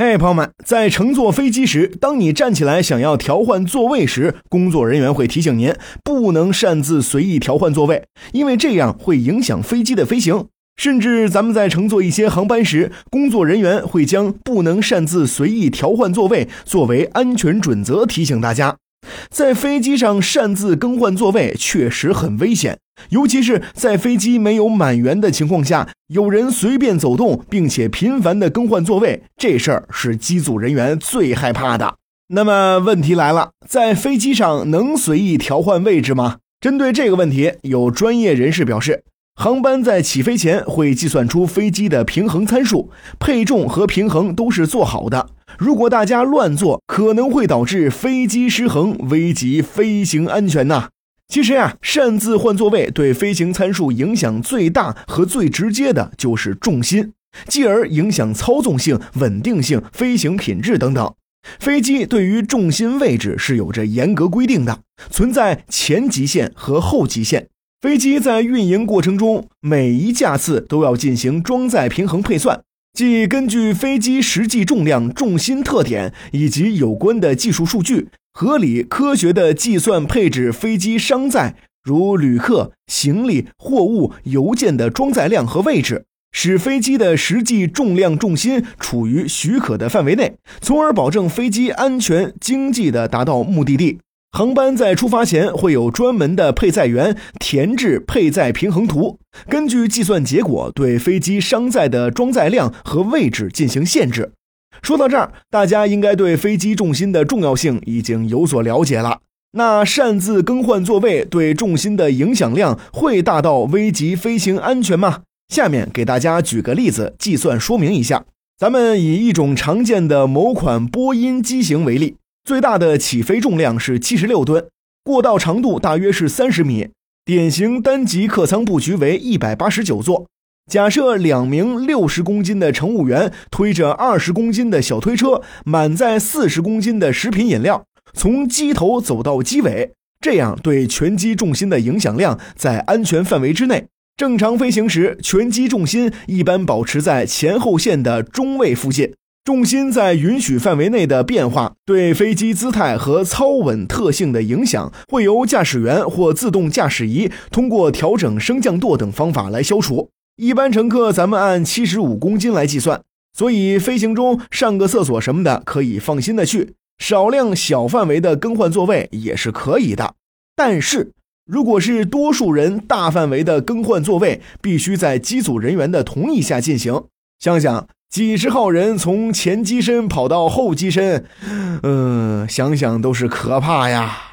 嘿，朋友们，在乘坐飞机时，当你站起来想要调换座位时，工作人员会提醒您不能擅自随意调换座位，因为这样会影响飞机的飞行。甚至咱们在乘坐一些航班时，工作人员会将不能擅自随意调换座位作为安全准则提醒大家。在飞机上擅自更换座位确实很危险，尤其是在飞机没有满员的情况下，有人随便走动，并且频繁的更换座位，这事儿是机组人员最害怕的。那么问题来了，在飞机上能随意调换位置吗？针对这个问题，有专业人士表示，航班在起飞前会计算出飞机的平衡参数，配重和平衡都是做好的。如果大家乱坐，可能会导致飞机失衡，危及飞行安全呐。其实呀，擅自换座位对飞行参数影响最大和最直接的就是重心，继而影响操纵性、稳定性、飞行品质等等。飞机对于重心位置是有着严格规定的，存在前极限和后极限。飞机在运营过程中，每一架次都要进行装载平衡配算。即根据飞机实际重量、重心特点以及有关的技术数据，合理科学的计算配置飞机商载，如旅客、行李、货物、邮件的装载量和位置，使飞机的实际重量、重心处于许可的范围内，从而保证飞机安全、经济的达到目的地。航班在出发前会有专门的配载员填制配载平衡图，根据计算结果对飞机商载的装载量和位置进行限制。说到这儿，大家应该对飞机重心的重要性已经有所了解了。那擅自更换座位对重心的影响量会大到危及飞行安全吗？下面给大家举个例子，计算说明一下。咱们以一种常见的某款波音机型为例。最大的起飞重量是七十六吨，过道长度大约是三十米，典型单级客舱布局为一百八十九座。假设两名六十公斤的乘务员推着二十公斤的小推车，满载四十公斤的食品饮料，从机头走到机尾，这样对全机重心的影响量在安全范围之内。正常飞行时，全机重心一般保持在前后线的中位附近。重心在允许范围内的变化，对飞机姿态和操稳特性的影响，会由驾驶员或自动驾驶仪通过调整升降舵等方法来消除。一般乘客咱们按七十五公斤来计算，所以飞行中上个厕所什么的可以放心的去，少量小范围的更换座位也是可以的。但是，如果是多数人大范围的更换座位，必须在机组人员的同意下进行。想想。几十号人从前机身跑到后机身，嗯，想想都是可怕呀。